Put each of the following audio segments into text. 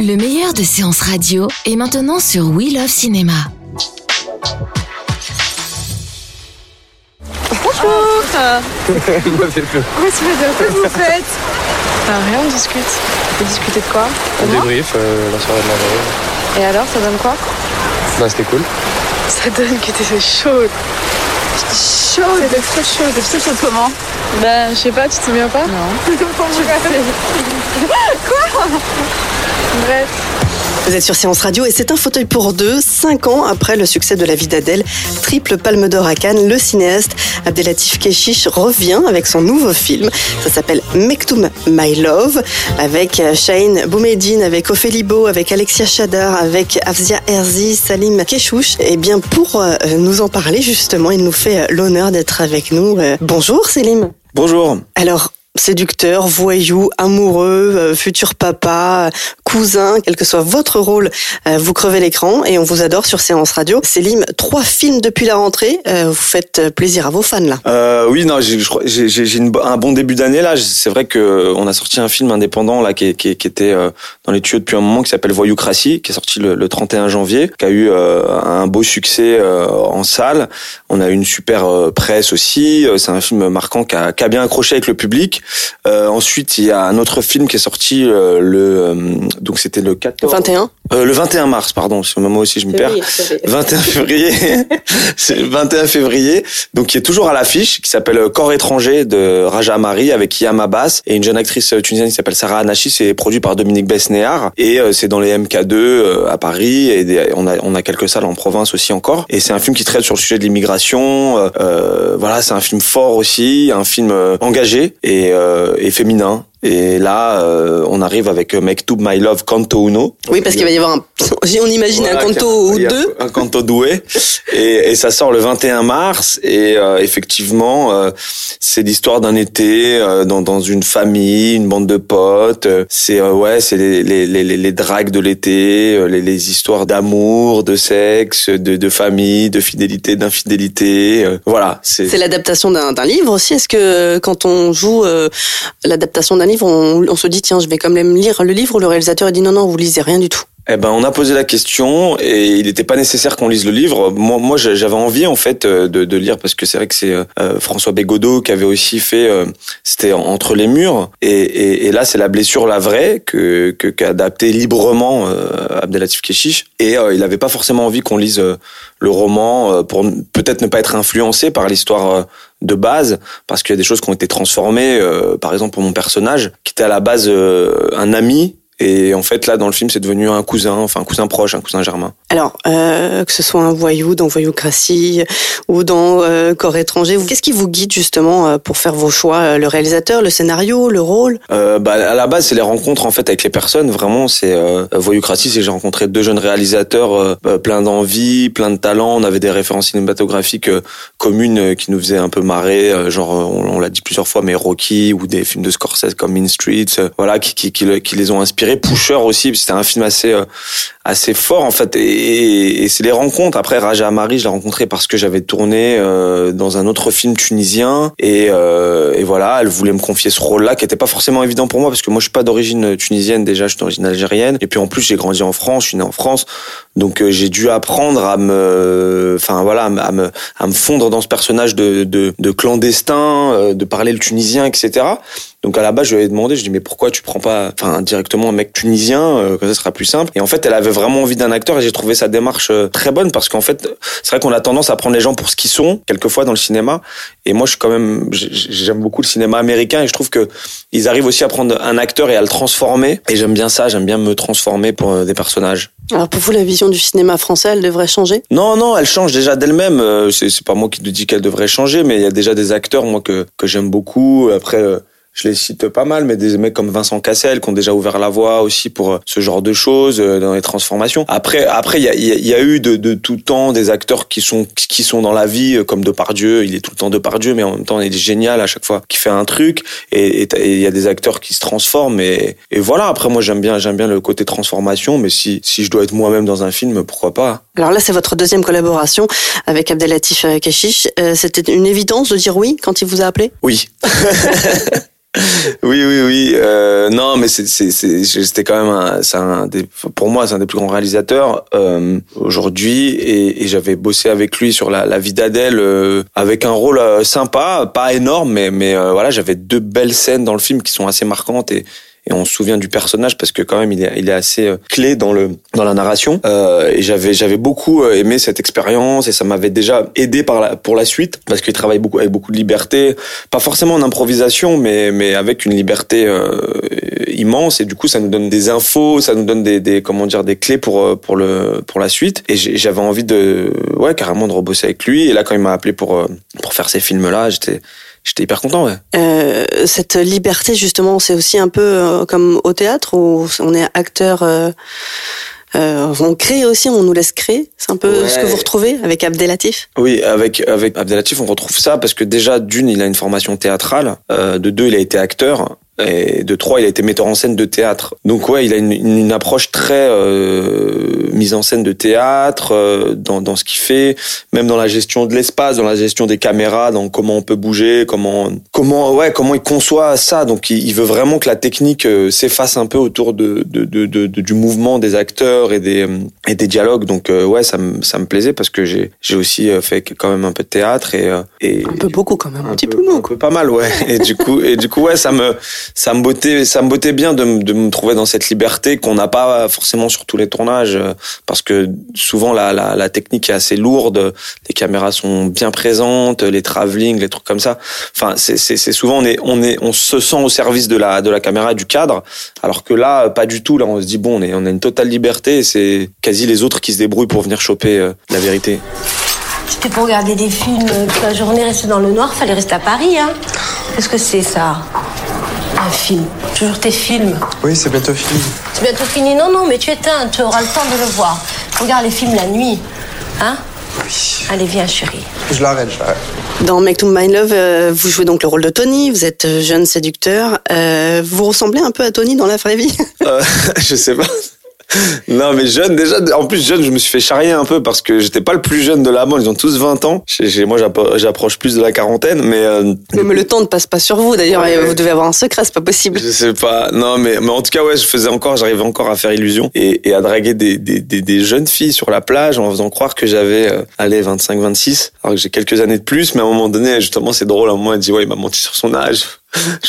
Le meilleur de séances radio est maintenant sur We Love Cinéma. Bonjour. Qu'est-ce que vous faites Ah, Rien, on discute. Vous discutez de quoi On débrief euh, la soirée de la veille. Et alors, ça donne quoi Bah, c'était cool. Ça donne que t'étais chaude. Chaude C'était trop chaude. C'était chaude comment Bah, je sais pas, tu te souviens pas? Non. Quoi? Bref. Vous êtes sur Séance Radio et c'est un fauteuil pour deux, cinq ans après le succès de La vie d'Adèle, triple palme d'or à Cannes, le cinéaste Abdelatif Keshish revient avec son nouveau film. Ça s'appelle Mektoum My Love, avec Shaheen Boumedine, avec Ophélie Beau, avec Alexia Chadar, avec Afzia Herzi, Salim Keshouch. Et bien pour euh, nous en parler justement, il nous fait l'honneur d'être avec nous. Euh, Bonjour Selim. Bonjour. Alors, séducteur, voyou, amoureux, euh, futur papa, cousin, quel que soit votre rôle, euh, vous crevez l'écran et on vous adore sur Séance Radio. Célim, trois films depuis la rentrée, euh, vous faites plaisir à vos fans là. Euh, oui, non, j'ai un bon début d'année là. C'est vrai que on a sorti un film indépendant là qui, qui, qui était dans les tuyaux depuis un moment qui s'appelle Voyoucratie, qui est sorti le, le 31 janvier, qui a eu un beau succès en salle. On a eu une super presse aussi. C'est un film marquant qui a, qui a bien accroché avec le public. Euh, ensuite, il y a un autre film qui est sorti euh, le euh, donc c'était le 14 21 euh, le 21 mars, pardon. Moi aussi je me perds. 21 février, c'est le 21 février, donc qui est toujours à l'affiche, qui s'appelle euh, Corps étranger de Raja Amari avec Yam Abbas et une jeune actrice tunisienne qui s'appelle Sarah Anachi. C'est produit par Dominique Besnéard et euh, c'est dans les MK2 euh, à Paris et des- on a on a quelques salles en province aussi encore. Et c'est un film qui traite sur le sujet de l'immigration. euh, voilà, c'est un film fort aussi, un film engagé et, et féminin. Et là, euh, on arrive avec Mektoub My Love Canto Uno. Oui, parce qu'il va y avoir un... On imagine Voilà, un canto ou deux. Un canto doué. et, et ça sort le 21 mars. Et euh, effectivement, euh, c'est l'histoire d'un été dans, dans une famille, une bande de potes. C'est ouais, c'est les, les, les, les- les dragues de l'été, les, les histoires d'amour, de sexe, de, de famille, de fidélité, d'infidélité. Voilà, c'est l'adaptation d'un livre aussi. Est-ce que quand on joue l'adaptation d'un livre, on, se dit tiens, je vais quand même lire le livre. Le réalisateur dit non, non, vous lisez rien du tout Eh ben, on a posé la question et il n'était pas nécessaire qu'on lise le livre. Moi, moi, j'a- j'avais envie en fait euh, de, de lire parce que c'est vrai que c'est euh, François Bégodeau qui avait aussi fait. euh, C'était entre les murs et, et, et là, c'est la blessure, la vraie que qu'a adapté librement euh, Abdelatif Keshish et euh, il n'avait pas forcément envie qu'on lise euh, le roman euh, pour peut-être ne pas être influencé par l'histoire. euh, de base parce qu'il y a des choses qui ont été transformées euh, par exemple pour mon personnage qui était à la base euh, un ami et en fait, là, dans le film, c'est devenu un cousin, enfin un cousin proche, un cousin germain. Alors, euh, que ce soit un voyou dans Voyoucratie ou dans euh, Corps étranger, qu'est-ce qui vous guide justement euh, pour faire vos choix Euh, Le réalisateur, le scénario, le rôle? Euh, bah, à la base, c'est les rencontres en fait avec les personnes. Vraiment, c'est Voyoucratie, c'est j'ai rencontré deux jeunes réalisateurs euh, euh, plein d'envie, plein de talent. On avait des références cinématographiques communes qui nous faisaient un peu marrer, genre on, on l'a dit plusieurs fois, mais Rocky ou des films de Scorsese comme Mean Streets, voilà, qui, qui, qui, le- qui les ont inspirés. Pusher aussi, c'était un film assez euh, assez fort en fait. Et, et- c'est les rencontres. Après, Raja Amari, je l'ai rencontré parce que j'avais tourné euh, dans un autre film tunisien et, euh, et voilà, elle voulait me confier ce rôle-là qui était pas forcément évident pour moi parce que moi je suis pas d'origine tunisienne déjà, je suis d'origine algérienne et puis en plus j'ai grandi en France, je suis né en France, donc euh, j'ai dû apprendre à me, enfin voilà, à me, à me, fondre dans ce personnage de, de, de clandestin, euh, de parler le tunisien, etc. Donc à la base, je lui avais demandé, je dis mais pourquoi tu prends pas, enfin directement un mec tunisien, euh, que ça sera plus simple. Et en fait, elle avait vraiment envie d'un acteur et j'ai trouvé sa démarche euh, très bonne parce qu'en fait, c'est vrai qu'on a tendance à prendre les gens pour ce qu'ils sont quelquefois dans le cinéma. Et moi, je suis quand même, j'aime beaucoup le cinéma américain et je trouve que ils arrivent aussi à prendre un acteur et à le transformer. Et j'aime bien ça, j'aime bien me transformer pour euh, des personnages. Alors pour vous, la vision du cinéma français, elle devrait changer? Non, non, elle change déjà d'elle-même. Euh, c'est, c'est pas moi qui te dis qu'elle devrait changer, mais il y a déjà des acteurs moi que que j'aime beaucoup. Après. Euh, je les cite pas mal, mais des mecs comme Vincent Cassel qui ont déjà ouvert la voie aussi pour euh, ce genre de choses euh, dans les transformations. Après, après, il y a, y a, eu de, de, tout temps des acteurs qui sont qui sont dans la vie euh, comme Depardieu. Il est tout le temps Depardieu, mais en même temps, il est génial à chaque fois qu'il fait un truc. Et il y a des acteurs qui se transforment. Et, et voilà. Après, moi, j'aime bien j'aime bien le côté transformation, mais si si je dois être moi-même dans un film, pourquoi pas? Alors là, c'est votre deuxième collaboration avec Abdelatif Keshish. C'était une évidence de dire oui quand il vous a appelé? Oui. oui, oui, oui. Euh, non, mais c'était quand même un, un des, pour moi, c'est un des plus grands réalisateurs euh, aujourd'hui, et, et, j'avais bossé avec lui sur la, la vie d'Adèle euh, avec un rôle euh, sympa, pas énorme, mais, mais euh, voilà, j'avais deux belles scènes dans le film qui sont assez marquantes et et on se souvient du personnage parce que quand même il est, il est assez euh, clé dans le dans la narration. Euh, et j'avais j'avais beaucoup euh, aimé cette expérience et ça m'avait déjà aidé par la, pour la suite parce qu'il travaille beaucoup avec beaucoup de liberté. Pas forcément en improvisation mais mais avec une liberté euh, immense. Et du coup ça nous donne des infos ça nous donne des, des comment dire des clés pour euh, pour le pour la suite. Et j'avais envie de ouais carrément de rebosser avec lui. Et là quand il m'a appelé pour pour faire ces films là j'étais j'étais hyper content, ouais. Euh, cette liberté, justement, c'est aussi un peu comme au théâtre où on est acteur. Euh, euh, on crée aussi, on nous laisse créer. C'est un peu ce que vous retrouvez avec Abdelatif? Oui, avec avec Abdelatif, on retrouve ça parce que déjà d'une, il a une formation théâtrale. Euh, de deux, il a été acteur. Et de trois, il a été metteur en scène de théâtre. Donc ouais, il a une, une approche très euh, mise en scène de théâtre euh, dans, dans ce qu'il fait, même dans la gestion de l'espace, dans la gestion des caméras, dans comment on peut bouger, comment comment ouais comment il conçoit ça. Donc il, il veut vraiment que la technique euh, s'efface un peu autour de, de, de, de, du mouvement des acteurs et des et des dialogues. Donc euh, ouais, ça me ça me plaisait parce que j'ai j'ai aussi fait quand même un peu de théâtre et et un peu beaucoup quand même, un, petit peu, peu un peu pas mal ouais. Et du coup et du coup ouais, ça me ça me bottait, ça me bottait bien de, me trouver dans cette liberté qu'on n'a pas forcément sur tous les tournages, euh, parce que souvent la, technique est assez lourde, les caméras sont bien présentes, les travelling, les trucs comme ça. Enfin, c'est, souvent on est, on est, on se sent au service de la, de la caméra, du cadre, alors que là, pas du tout. Là, on se dit bon, on est, on a une totale liberté. C'est quasi les autres qui se débrouillent pour venir choper euh, la vérité. C'était pour regarder des films toute la journée, rester dans le noir, fallait rester à Paris, hein. Qu'est-ce que c'est ça? Un film. Toujours tes films. Oui, c'est bientôt fini. C'est bientôt fini Non, non, mais tu éteins, tu auras le temps de le voir. Regarde les films la nuit. Hein Oui. Allez, viens, chérie. Je l'arrête, je l'arrête. Dans Make to My Love, euh, vous jouez donc le rôle de Tony, vous êtes euh, jeune séducteur. Euh, vous ressemblez un peu à Tony dans la vraie vie euh, Je sais pas non mais jeune déjà en plus jeune je me suis fait charrier un peu parce que j'étais pas le plus jeune de la bande. Ils ont tous 20 ans. Moi j'approche plus de la quarantaine mais euh, mais le temps ne passe pas sur vous. D'ailleurs ouais. vous devez avoir un secret c'est pas possible. Je sais pas. Non mais mais en tout cas ouais je faisais encore j'arrivais encore à faire illusion et, et à draguer des, des, des, des, jeunes filles sur la plage en faisant croire que j'avais euh, allez 25 26 alors que j'ai quelques années de plus. Mais à un moment donné justement c'est drôle à un moment elle dit ouais il m'a menti sur son âge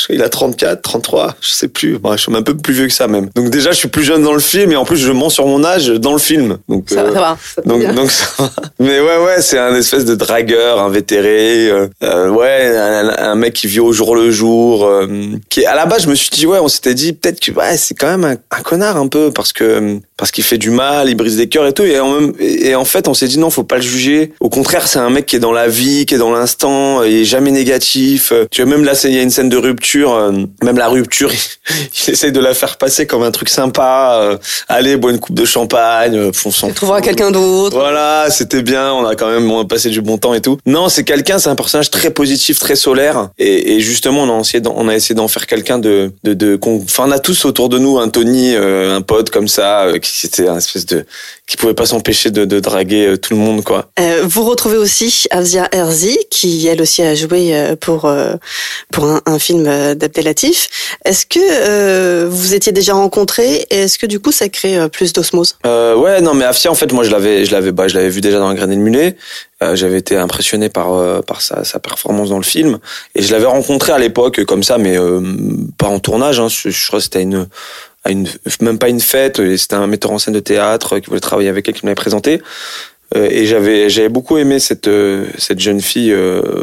il a 34, 33, je sais plus. Bon, je suis un peu plus vieux que ça même. Donc déjà, je suis plus jeune dans le film et en plus, je mens sur mon âge dans le film. Donc ça, euh, ça va. Ça donc, donc ça va. Mais ouais, ouais, c'est un espèce de dragueur invétéré. Euh, euh, ouais, un, un, mec qui vit au jour le jour. Euh, qui à la base, je me suis dit ouais, on s'était dit peut-être que ouais, c'est quand même un, un, connard un peu parce que parce qu'il fait du mal, il brise des cœurs et tout. Et en, même, et en fait, on s'est dit non, faut pas le juger. Au contraire, c'est un mec qui est dans la vie, qui est dans l'instant, il est jamais négatif. Tu vois, même là, il y a une scène de rupture, euh, même la rupture, il, essaie de la faire passer comme un truc sympa. Euh, allez, bois une coupe de champagne, euh, fonçons. Tu trouveras quelqu'un d'autre. Voilà, c'était bien, on a quand même on a passé du bon temps et tout. Non, c'est quelqu'un, c'est un personnage très positif, très solaire. Et, et justement, on a essayé, on a essayé d'en faire quelqu'un de, de, de, enfin, on a tous autour de nous un Tony, euh, un pote comme ça, qui c'était un espèce de, qui pouvait pas s'empêcher de, de, draguer tout le monde, quoi. vous retrouvez aussi Avzia Herzi, qui elle aussi a joué pour pour un, un film d'Abdelatif. Est-ce que euh, vous étiez déjà rencontrés et est-ce que du coup ça crée euh, plus d'osmose? Euh, Ouais, non, mais Afia, en fait, moi je l'avais, je l'avais, bah, je l'avais vu déjà dans Un grain de mulet. Euh, j'avais été impressionné par euh, par sa, sa performance dans le film et je l'avais rencontré à l'époque comme ça, mais pas en tournage. Hein, je, crois que c'était une à une même pas une fête. C'était un metteur en scène de théâtre qui voulait travailler avec elle qui m'avait présenté. Et j'avais j'avais beaucoup aimé cette cette jeune fille.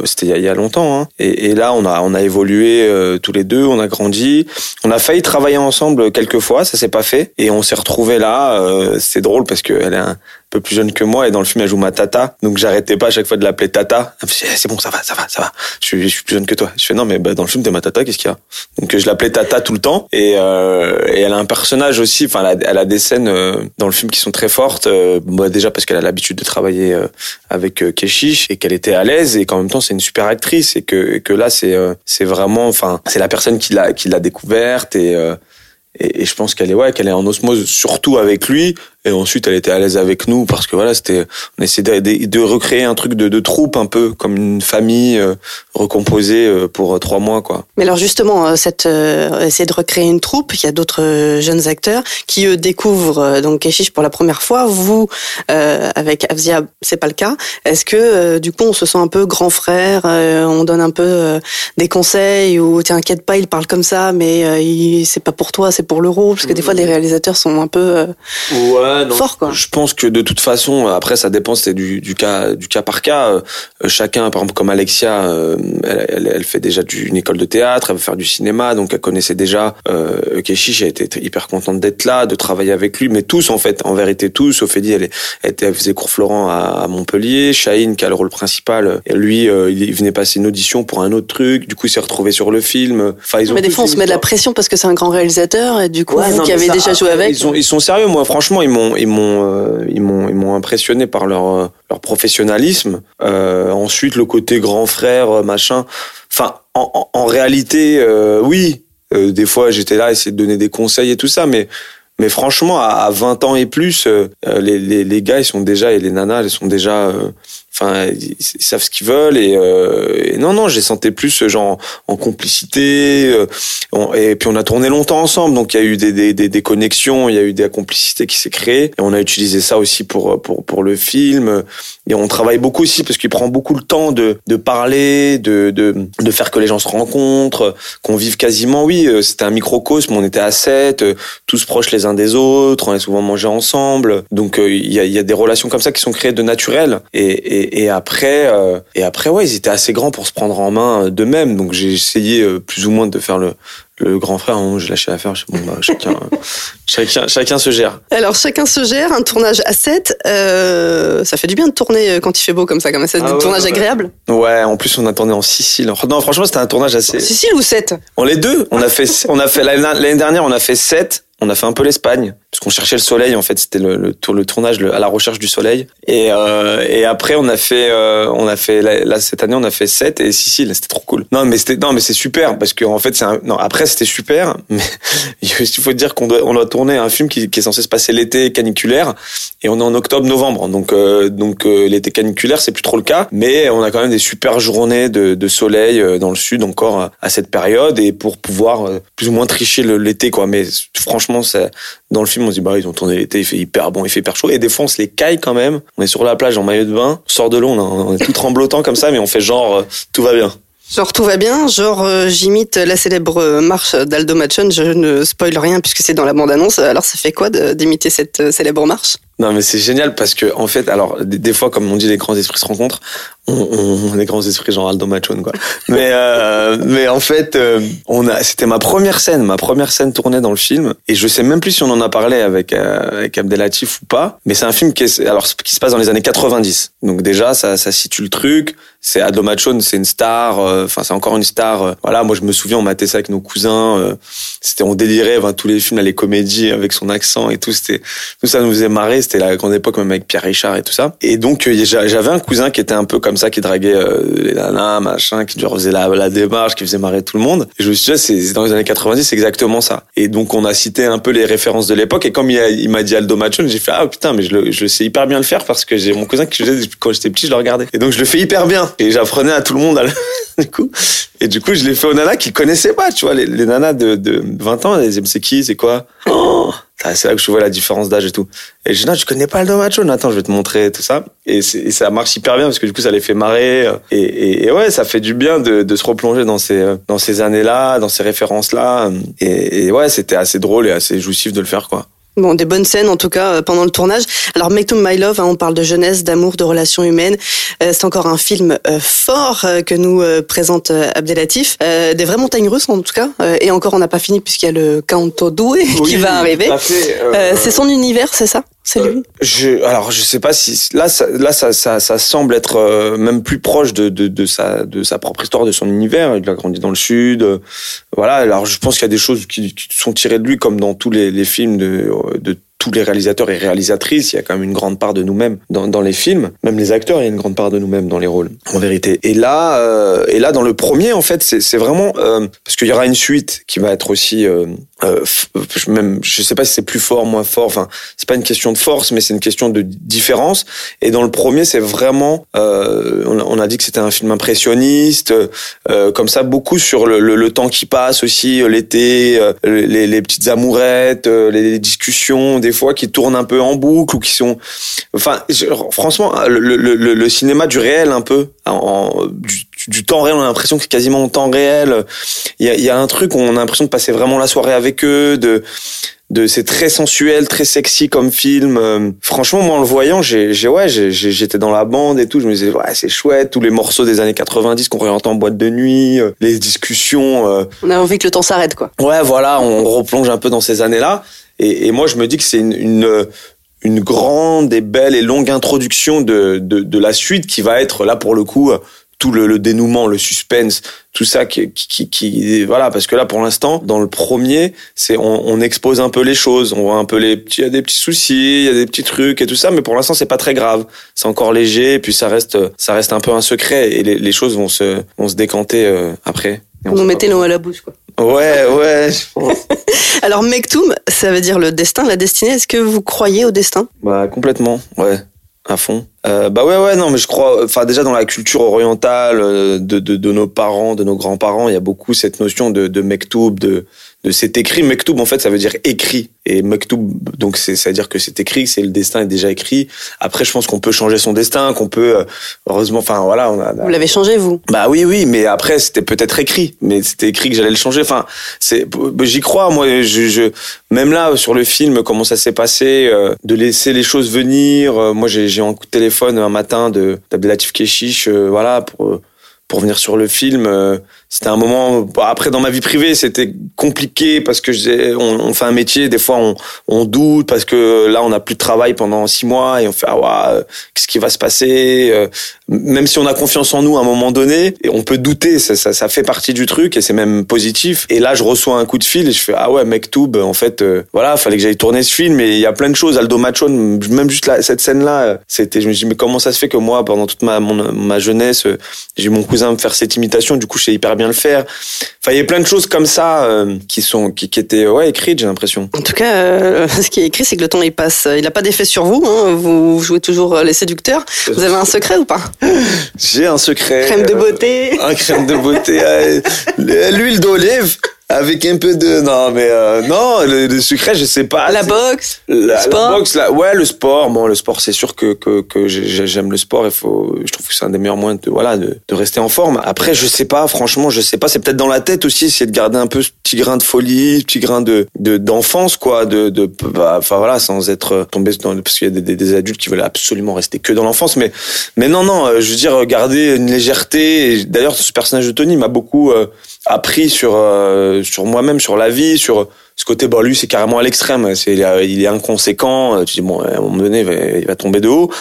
C'était il, y a longtemps. Hein. Et, et, là, on a on a évolué tous les deux, on a grandi. On a failli travailler ensemble quelques fois, ça s'est pas fait. Et on s'est retrouvés là. c'est drôle parce qu'elle est un, plus jeune que moi et dans le film elle joue ma tata. Donc j'arrêtais pas à chaque fois de l'appeler tata. Eh, c'est bon ça va ça va ça va. Je suis, je suis plus jeune que toi. Je fais non mais bah, dans le film t'es ma tata qu'est-ce qu'il y a? Donc je l'appelais tata tout le temps. Et, euh, et elle a un personnage aussi. Enfin elle, a des scènes euh, dans le film qui sont très fortes euh, bah, déjà parce qu'elle a l'habitude de travailler euh, avec euh, Keshish et qu'elle était à l'aise et qu'en même temps c'est une super actrice et que, et que là c'est c'est vraiment enfin c'est la personne qui l'a qui l'a découverte et, et, je pense qu'elle est ouais qu'elle est en osmose surtout avec lui et ensuite, elle était à l'aise avec nous parce que voilà, c'était, on essayait de, de, recréer un truc de, de, troupe un peu comme une famille euh, recomposée euh, pour euh, trois mois, quoi. Mais alors justement, cette essayer de recréer une troupe, il y a d'autres jeunes acteurs qui eux découvrent donc Keshish pour la première fois. Vous, avec Avzia, c'est pas le cas. Est-ce que du coup, on se sent un peu grand frère, on donne un peu des conseils ou t'inquiète pas, il parle comme ça, mais c'est pas pour toi, c'est pour l'euro, parce que des fois les réalisateurs sont un peu ouais je pense que de toute façon, après, ça dépend, c'est du, du cas, du cas par cas. Euh, chacun, par exemple, comme Alexia, euh, elle, elle, fait déjà du, une école de théâtre, elle veut faire du cinéma, donc elle connaissait déjà euh, Keshish, elle était hyper contente d'être là, de travailler avec lui, mais tous en fait, en vérité tous. Ophélie, elle, elle, elle faisait cours Florent à, à Montpellier, Shaheen qui a le rôle principal, lui, euh, il venait passer une audition pour un autre truc, du coup, il s'est retrouvé sur le film. Enfin, ils ont mais des fois, on se met de la pression parce que c'est un grand réalisateur, et du coup, vous qui avez déjà joué avec. Ils sont, ils sont sérieux, moi, franchement, ils m'ont ils m'ont euh, ils m'ont ils m'ont impressionné par leur euh, leur professionnalisme. Euh, ensuite le côté grand frère machin. Enfin en, réalité oui des fois j'étais là essayer de donner des conseils et tout ça mais mais franchement à, 20 ans et plus les, les, les gars ils sont déjà et les nanas elles sont déjà enfin ils, savent ce qu'ils veulent et, euh, et, non non j'ai senti plus genre en complicité euh, et puis on a tourné longtemps ensemble donc il y a eu des, des, des, des connexions il y a eu des complicités qui s'est créées et on a utilisé ça aussi pour pour pour le film et on travaille beaucoup aussi parce qu'il prend beaucoup le temps de de parler de de de faire que les gens se rencontrent qu'on vive quasiment oui euh, c'était un microcosme on était à sept euh, tous proches les uns des autres on a souvent mangé ensemble donc il y a il y a des relations comme ça qui sont créées de naturel et, et et, après, euh, et après, ouais, ils étaient assez grands pour se prendre en main d'eux-mêmes. Donc j'ai essayé euh, plus ou moins de faire le, le grand frère, hein, je lâchais l'affaire. Bon, bah, chacun, chacun, chacun se gère. Alors, chacun se gère. Un tournage à 7, euh, ça fait du bien de tourner quand il fait beau comme ça, comme ça. Ah, un tournage agréable. Ouais, en plus, on a tourné en Sicile. Non, franchement, c'était un tournage assez. Sicile ou 7 On les deux. On a fait, on a fait l'année dernière, on a fait 7 on a fait un peu l'Espagne parce qu'on cherchait le soleil en fait c'était le, le, le tournage à la recherche du soleil. Et euh, et après on a fait euh, on a fait là, cette année on a fait 7 et Sicile c'était trop cool. Non mais c'était non mais c'est super parce que en fait c'est non après c'était super mais il faut dire qu'on doit on doit tourner un film qui, est censé se passer l'été caniculaire et on est en octobre novembre. Donc euh, donc l'été caniculaire c'est plus trop le cas mais on a quand même des super journées de, de soleil dans le sud encore à cette période et pour pouvoir plus ou moins tricher l'été quoi. Mais franchement dans le film, on se dit, bah, ils ont tourné l'été, il fait hyper bon, il fait hyper chaud. Et des les caille quand même. On est sur la plage en maillot de bain, on sort de l'eau, on, est tout tremblotant comme ça, mais on fait genre, euh, tout va bien. Genre tout va bien, genre euh, j'imite la célèbre marche d'Aldo Machon, je ne spoil rien puisque c'est dans la bande-annonce, alors ça fait quoi d'imiter cette euh, célèbre marche? Non mais c'est génial parce que en fait alors des, fois comme on dit les grands esprits se rencontrent on, on, on est grands esprits genre Aldo Machon quoi. Mais euh, mais en fait euh, on a c'était ma première scène ma première scène tournée dans le film et je sais même plus si on en a parlé avec euh, avec Abdelatif ou pas mais c'est un film qui est alors qui se passe dans les années 90 donc déjà ça ça situe le truc c'est Aldo Machon c'est une star euh, enfin c'est encore une star voilà moi je me souviens on matait ça avec nos cousins c'était on délirait enfin, tous les films les comédies avec son accent et tout c'était tout ça nous faisait marrer c'était la grande époque même avec Pierre Richard et tout ça. Et donc euh, j'avais un cousin qui était un peu comme ça, qui draguait euh, les nanas, machin, qui faisait la, démarche, qui faisait marrer tout le monde. Et je me suis dit, c'est dans les années 90, c'est exactement ça. Et donc on a cité un peu les références de l'époque. Et comme il m'a dit Aldo Machon, j'ai fait ah putain, mais je, le, je sais hyper bien le faire parce que j'ai mon cousin qui faisait quand j'étais petit, je le regardais. Et donc je le fais hyper bien. Et j'apprenais à tout le monde. Du coup, et du coup, je l'ai fait aux nanas qui connaissaient pas, tu vois, les, nanas de, de 20 ans, elles disaient, c'est qui, c'est quoi? Oh C'est là que je vois la différence d'âge et tout. Et je dis, non, je connais pas le Macho, attends, je vais te montrer tout ça. Et, ça marche hyper bien parce que du coup, ça les fait marrer. Et, et, ouais, ça fait du bien de, de, se replonger dans ces, dans ces années-là, dans ces références-là. Et ouais, c'était assez drôle et assez jouissif de le faire, quoi. Bon, des bonnes scènes en tout cas euh, pendant le tournage. Alors Make to My Love, hein, on parle de jeunesse, d'amour, de relations humaines. Euh, c'est encore un film euh, fort euh, que nous euh, présente euh, Abdelatif. Euh, des vraies montagnes russes en tout cas. Euh, et encore, on n'a pas fini puisqu'il y a le Canto Doué qui va arriver. c'est son univers, c'est ça? C'est lui? Je, alors je sais pas si là ça, là ça, ça, ça semble être euh, même plus proche de, de, de sa de sa propre histoire de son univers. Il a grandi dans le sud, euh, voilà. Alors je pense qu'il y a des choses qui, qui sont tirées de lui comme dans tous les, les films de de tous les réalisateurs et réalisatrices. Il y a quand même une grande part de nous-mêmes dans, les films. Même les acteurs, il y a une grande part de nous-mêmes dans les rôles, en vérité. Et là, euh, et là dans le premier, en fait, c'est vraiment euh, parce qu'il y aura une suite qui va être aussi euh, euh, même je sais pas si c'est plus fort moins fort enfin c'est pas une question de force mais c'est une question de différence et dans le premier c'est vraiment euh, on, a, dit que c'était un film impressionniste euh, comme ça beaucoup sur le, le, temps qui passe aussi l'été euh, les, les petites amourettes euh, les discussions des fois qui tournent un peu en boucle ou qui sont enfin je- franchement le, le, le, le cinéma du réel un peu en, du, du temps réel on a l'impression que c'est quasiment en temps réel il y a, il y a un truc où on a l'impression de passer vraiment la soirée avec eux de de c'est très sensuel très sexy comme film Euh, franchement moi en le voyant j'ai j'ai ouais j'ai- j'étais dans la bande et tout je me disais ouais c'est chouette tous les morceaux des années 90 qu'on réentend en boîte de nuit euh, les discussions euh, On a envie que le temps s'arrête, quoi. Ouais, voilà, on replonge un peu dans ces années-là. Et, et moi, je me dis que c'est une, une, une grande et belle et longue introduction de, de, de la suite qui va être là pour le coup tout le, le dénouement, le suspense, tout ça qui, qui, qui, voilà, parce que là pour l'instant, dans le premier, c'est on, on expose un peu les choses, on voit un peu les petits, il y a des petits soucis, il y a des petits trucs et tout ça, mais pour l'instant c'est pas très grave, c'est encore léger, et puis ça reste, ça reste un peu un secret et les, les choses vont se, vont se décanter euh, après. Et on mettez pas. l'eau à la bouche, quoi. Ouais, ouais. je pense. Alors Mektoum, ça veut dire le destin, la destinée. Est-ce que vous croyez au destin? Bah complètement, ouais, à fond. Euh, bah ouais, ouais, non, mais je crois, enfin déjà dans la culture orientale euh, de, de, de nos parents, de nos grands-parents, il y a beaucoup cette notion de, de mektoub, de, de c'est écrit. Mektoub, en fait, ça veut dire écrit. Et mektoub, donc c'est, ça veut dire que c'est écrit, c'est le destin est déjà écrit. Après, je pense qu'on peut changer son destin, qu'on peut, euh, heureusement, enfin voilà, on a. Vous l'avez changé, vous? Bah oui, oui, mais après c'était peut-être écrit, mais c'était écrit que j'allais le changer. Enfin, c'est, j'y crois. Moi, je, je, même là sur le film, comment ça s'est passé, euh, de laisser les choses venir. euh, moi, j'ai, j'ai un coup de téléphone un matin de d'Abdelatif Keshish, euh, voilà, pour euh, pour venir sur le film. C'était un moment. après, dans ma vie privée, c'était compliqué parce que on, fait un métier. Des fois, on, on doute parce que là, on n'a plus de travail pendant six mois et on fait ah ouais, euh, qu'est-ce qui va se passer euh, Même si on a confiance en nous à un moment donné, on peut douter. Ça, ça, ça fait partie du truc et c'est même positif. Et là, je reçois un coup de fil et je fais ah ouais, Mektoub. En fait, euh, voilà, fallait que j'aille tourner ce film. Et il y a plein de choses. Aldo Machon, même juste là, cette scène-là, c'était. Je me dis mais comment ça se fait que moi, pendant toute ma mon- ma jeunesse, euh, j'ai mon cousin me faire cette imitation. Du coup, je sais hyper bien le faire. Enfin, il y a plein de choses comme ça euh, qui sont qui, qui étaient ouais écrites, j'ai l'impression. En tout cas, euh, ce qui est écrit, c'est que le temps il passe. Il n'a pas d'effet sur vous. Hein. Vous jouez toujours euh, les séducteurs. Vous avez un secret ou pas? J'ai un secret. Crème de beauté. Un crème de beauté, l'huile d'olive avec un peu de non mais euh, non le, le secret je sais pas La boxe. la, la sport. boxe là ouais le sport bon le sport c'est sûr que que, que j'ai- j'aime le sport il faut je trouve que c'est un des meilleurs moyens de voilà de, de rester en forme après je sais pas franchement je sais pas c'est peut-être dans la tête aussi essayer de garder un peu ce petit grain de folie ce petit grain de de d'enfance quoi de de bah, enfin voilà sans être tombé dans parce qu'il y a des, des, des adultes qui veulent absolument rester que dans l'enfance mais mais non non euh, je veux dire garder une légèreté Et d'ailleurs ce personnage de Tony m'a beaucoup euh, appris sur euh, sur moi-même sur la vie sur ce côté bon lui c'est carrément à l'extrême. C'est il est, inconséquent. Tu dis bon à un moment donné il va tomber de haut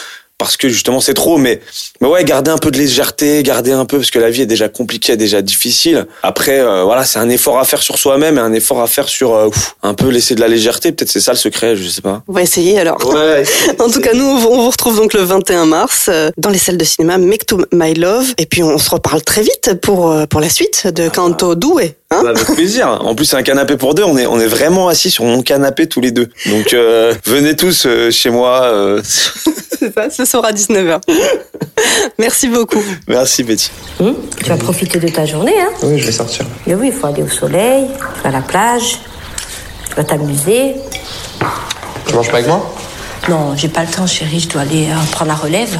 parce que justement c'est trop mais mais ouais garder un peu de légèreté garder un peu parce que la vie est déjà compliquée déjà difficile après euh, voilà c'est un effort à faire sur soi-même et un effort à faire sur euh, ouf, un peu laisser de la légèreté peut-être c'est ça le secret je sais pas On va essayer alors. ouais En tout cas, nous, on vous retrouve donc le 21 mars euh, dans les salles de cinéma Mektoum My Love. Et puis, on se reparle très vite pour, pour la suite de Canto Doué. Hein Bah, avec plaisir. En plus, c'est un canapé pour deux. On est, on est vraiment assis sur mon canapé tous les deux. Donc, euh, venez tous euh, chez moi. euh. C'est ça, ce soir à 19h. Merci beaucoup. Merci, Betty. Hum, tu vas profiter de ta journée, hein Oui, je vais sortir. Mais oui, il faut aller au soleil, à la plage, tu vas t'amuser. Tu manges pas avec moi? Non, j'ai pas le temps, chérie, je dois aller euh, prendre la relève.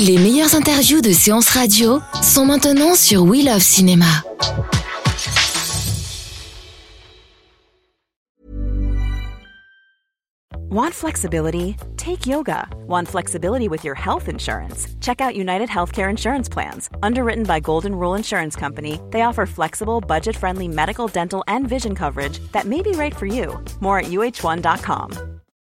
Les meilleures interviews de séances radio sont maintenant sur We Love Cinéma. Want flexibility? Take yoga. Want flexibility with your health insurance? Check out United Healthcare Insurance Plans. Underwritten by Golden Rule Insurance Company, they offer flexible, budget friendly medical, dental, and vision coverage that may be right for you. More at uh1.com.